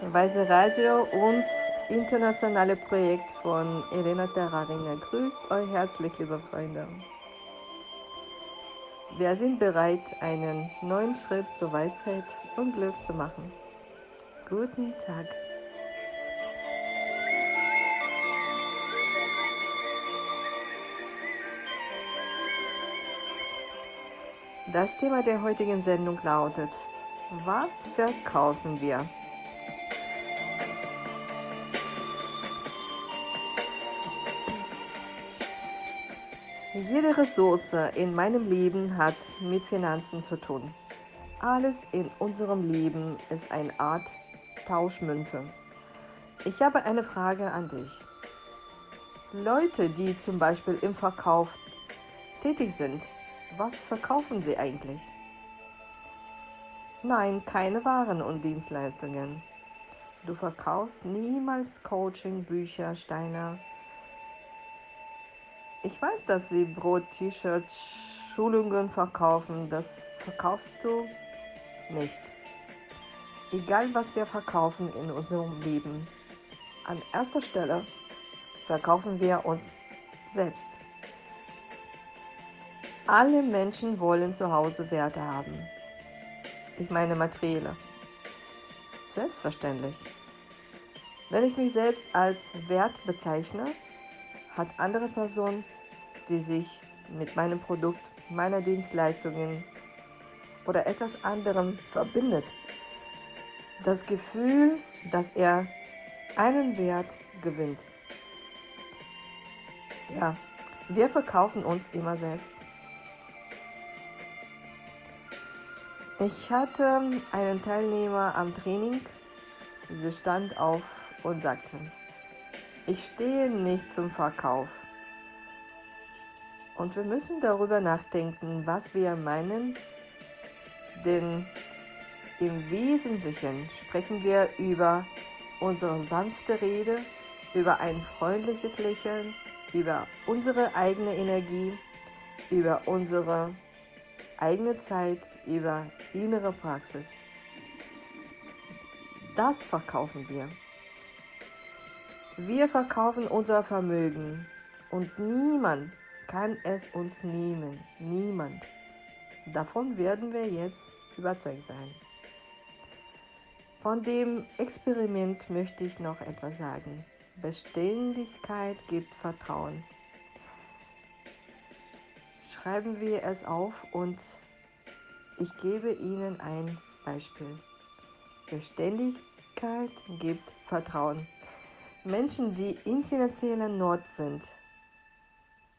Weise Radio und internationale Projekt von Elena Terraringer grüßt euch herzlich, liebe Freunde. Wir sind bereit, einen neuen Schritt zur Weisheit und Glück zu machen. Guten Tag. Das Thema der heutigen Sendung lautet, was verkaufen wir? Jede Ressource in meinem Leben hat mit Finanzen zu tun. Alles in unserem Leben ist eine Art Tauschmünze. Ich habe eine Frage an dich. Leute, die zum Beispiel im Verkauf tätig sind, was verkaufen sie eigentlich? Nein, keine Waren und Dienstleistungen. Du verkaufst niemals Coaching, Bücher, Steine, ich weiß, dass Sie Brot, T-Shirts, Schulungen verkaufen. Das verkaufst du nicht. Egal, was wir verkaufen in unserem Leben, an erster Stelle verkaufen wir uns selbst. Alle Menschen wollen zu Hause Werte haben. Ich meine materielle. Selbstverständlich. Wenn ich mich selbst als Wert bezeichne, hat andere Person, die sich mit meinem Produkt, meiner Dienstleistungen oder etwas anderem verbindet, das Gefühl, dass er einen Wert gewinnt. Ja, wir verkaufen uns immer selbst. Ich hatte einen Teilnehmer am Training, sie stand auf und sagte, ich stehe nicht zum Verkauf. Und wir müssen darüber nachdenken, was wir meinen, denn im Wesentlichen sprechen wir über unsere sanfte Rede, über ein freundliches Lächeln, über unsere eigene Energie, über unsere eigene Zeit, über innere Praxis. Das verkaufen wir. Wir verkaufen unser Vermögen und niemand kann es uns nehmen. Niemand. Davon werden wir jetzt überzeugt sein. Von dem Experiment möchte ich noch etwas sagen. Beständigkeit gibt Vertrauen. Schreiben wir es auf und ich gebe Ihnen ein Beispiel. Beständigkeit gibt Vertrauen. Menschen, die in finanzieller Not sind,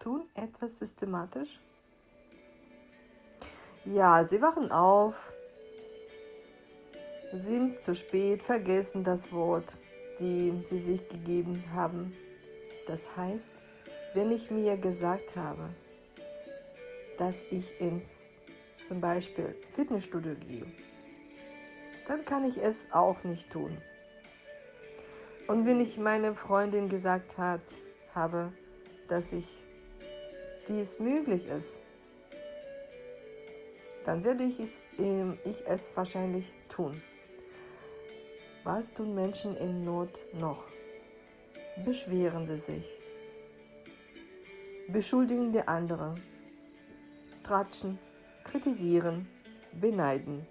tun etwas systematisch? Ja, sie wachen auf, sind zu spät, vergessen das Wort, die sie sich gegeben haben. Das heißt, wenn ich mir gesagt habe, dass ich ins zum Beispiel Fitnessstudio gehe, dann kann ich es auch nicht tun. Und wenn ich meine Freundin gesagt hat, habe, dass ich dies möglich ist, dann werde ich es, äh, ich es wahrscheinlich tun. Was tun Menschen in Not noch? Beschweren sie sich, beschuldigen die anderen, tratschen, kritisieren, beneiden.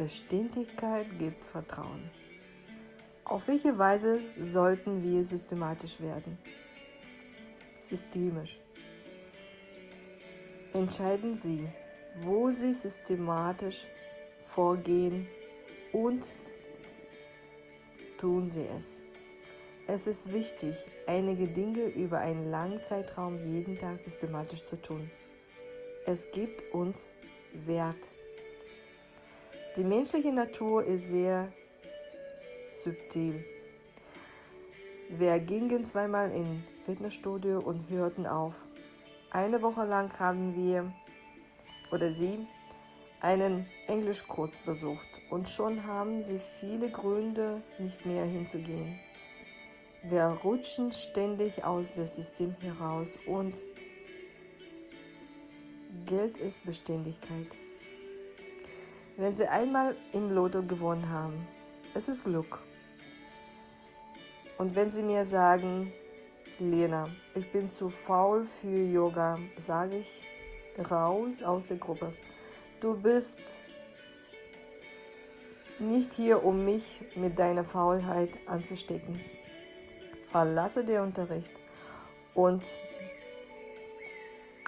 Beständigkeit gibt Vertrauen. Auf welche Weise sollten wir systematisch werden? Systemisch. Entscheiden Sie, wo Sie systematisch vorgehen und tun Sie es. Es ist wichtig, einige Dinge über einen langen Zeitraum jeden Tag systematisch zu tun. Es gibt uns Wert. Die menschliche Natur ist sehr subtil. Wir gingen zweimal in Fitnessstudio und hörten auf. Eine Woche lang haben wir oder sie einen Englischkurs besucht und schon haben sie viele Gründe, nicht mehr hinzugehen. Wir rutschen ständig aus dem System heraus und Geld ist Beständigkeit. Wenn Sie einmal im Lotto gewonnen haben, es ist Glück. Und wenn Sie mir sagen, Lena, ich bin zu faul für Yoga, sage ich raus aus der Gruppe. Du bist nicht hier, um mich mit deiner Faulheit anzustecken. Verlasse den Unterricht und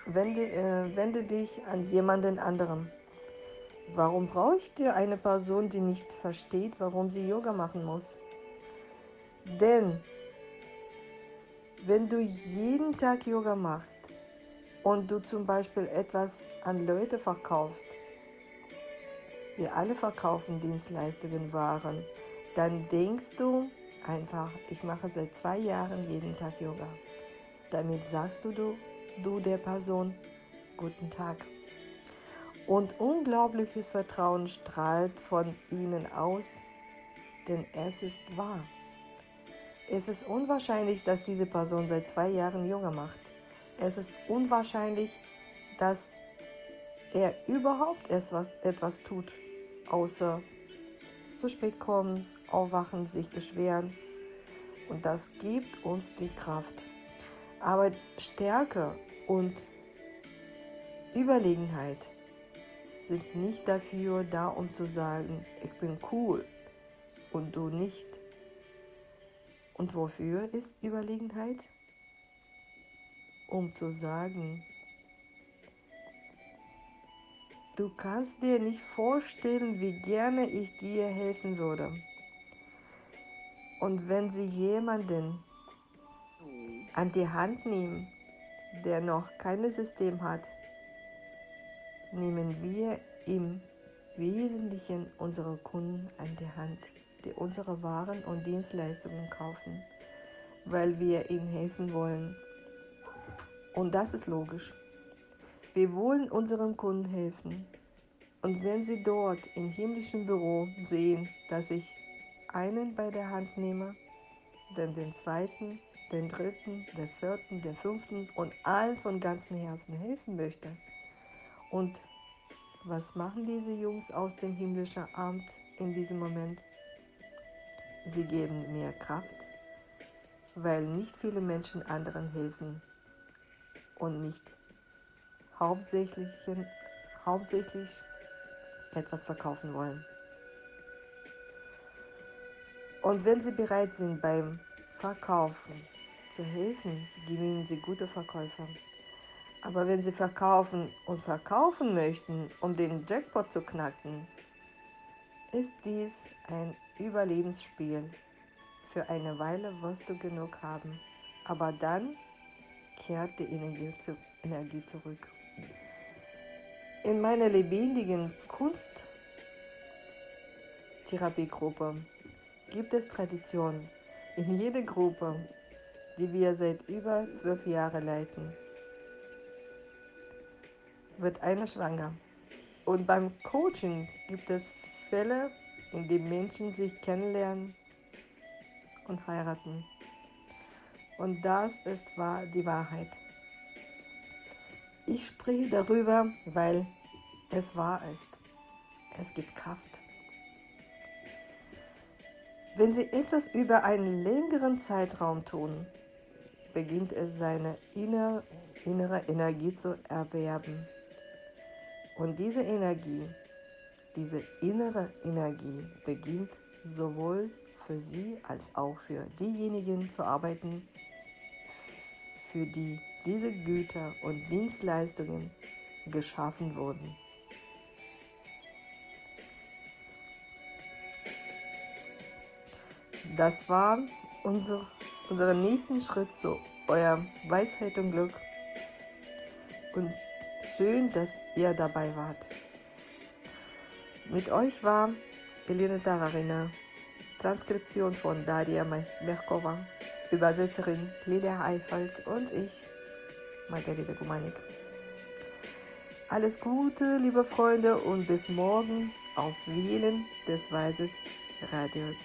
wende, äh, wende dich an jemanden anderen. Warum brauche ich dir eine Person, die nicht versteht, warum sie Yoga machen muss? Denn wenn du jeden Tag Yoga machst und du zum Beispiel etwas an Leute verkaufst, wir alle verkaufen Dienstleistungen, Waren, dann denkst du einfach, ich mache seit zwei Jahren jeden Tag Yoga. Damit sagst du, du, du der Person, guten Tag. Und unglaubliches Vertrauen strahlt von ihnen aus, denn es ist wahr. Es ist unwahrscheinlich, dass diese Person seit zwei Jahren Yoga macht. Es ist unwahrscheinlich, dass er überhaupt etwas, etwas tut, außer zu spät kommen, aufwachen, sich beschweren. Und das gibt uns die Kraft. Aber Stärke und Überlegenheit sind nicht dafür da, um zu sagen, ich bin cool und du nicht. Und wofür ist Überlegenheit? Um zu sagen, du kannst dir nicht vorstellen, wie gerne ich dir helfen würde. Und wenn sie jemanden an die Hand nehmen, der noch kein System hat, nehmen wir im Wesentlichen unsere Kunden an die Hand, die unsere Waren und Dienstleistungen kaufen, weil wir ihnen helfen wollen. Und das ist logisch. Wir wollen unseren Kunden helfen. Und wenn sie dort im himmlischen Büro sehen, dass ich einen bei der Hand nehme, dann den zweiten, den dritten, den vierten, den fünften und allen von ganzem Herzen helfen möchte, und was machen diese Jungs aus dem himmlischen Amt in diesem Moment? Sie geben mir Kraft, weil nicht viele Menschen anderen helfen und nicht hauptsächlich, hauptsächlich etwas verkaufen wollen. Und wenn sie bereit sind beim Verkaufen zu helfen, gewinnen sie gute Verkäufer. Aber wenn Sie verkaufen und verkaufen möchten, um den Jackpot zu knacken, ist dies ein Überlebensspiel. Für eine Weile wirst du genug haben, aber dann kehrt die Energie, zu, Energie zurück. In meiner lebendigen Kunsttherapiegruppe gibt es Traditionen. In jeder Gruppe, die wir seit über zwölf Jahren leiten, wird einer schwanger. Und beim Coaching gibt es Fälle, in denen Menschen sich kennenlernen und heiraten. Und das ist die Wahrheit. Ich spreche darüber, weil es wahr ist. Es gibt Kraft. Wenn Sie etwas über einen längeren Zeitraum tun, beginnt es seine innere, innere Energie zu erwerben. Und diese Energie, diese innere Energie beginnt sowohl für Sie als auch für diejenigen zu arbeiten, für die diese Güter und Dienstleistungen geschaffen wurden. Das war unser, unser nächsten Schritt zu euer Weisheit und Glück. Und schön, dass ihr dabei wart. Mit euch war Elena Tararina, Transkription von Daria Merkova, Übersetzerin Lilia Eifeld und ich, Margarete Gumanik. Alles Gute, liebe Freunde, und bis morgen auf Wählen des Weises Radios.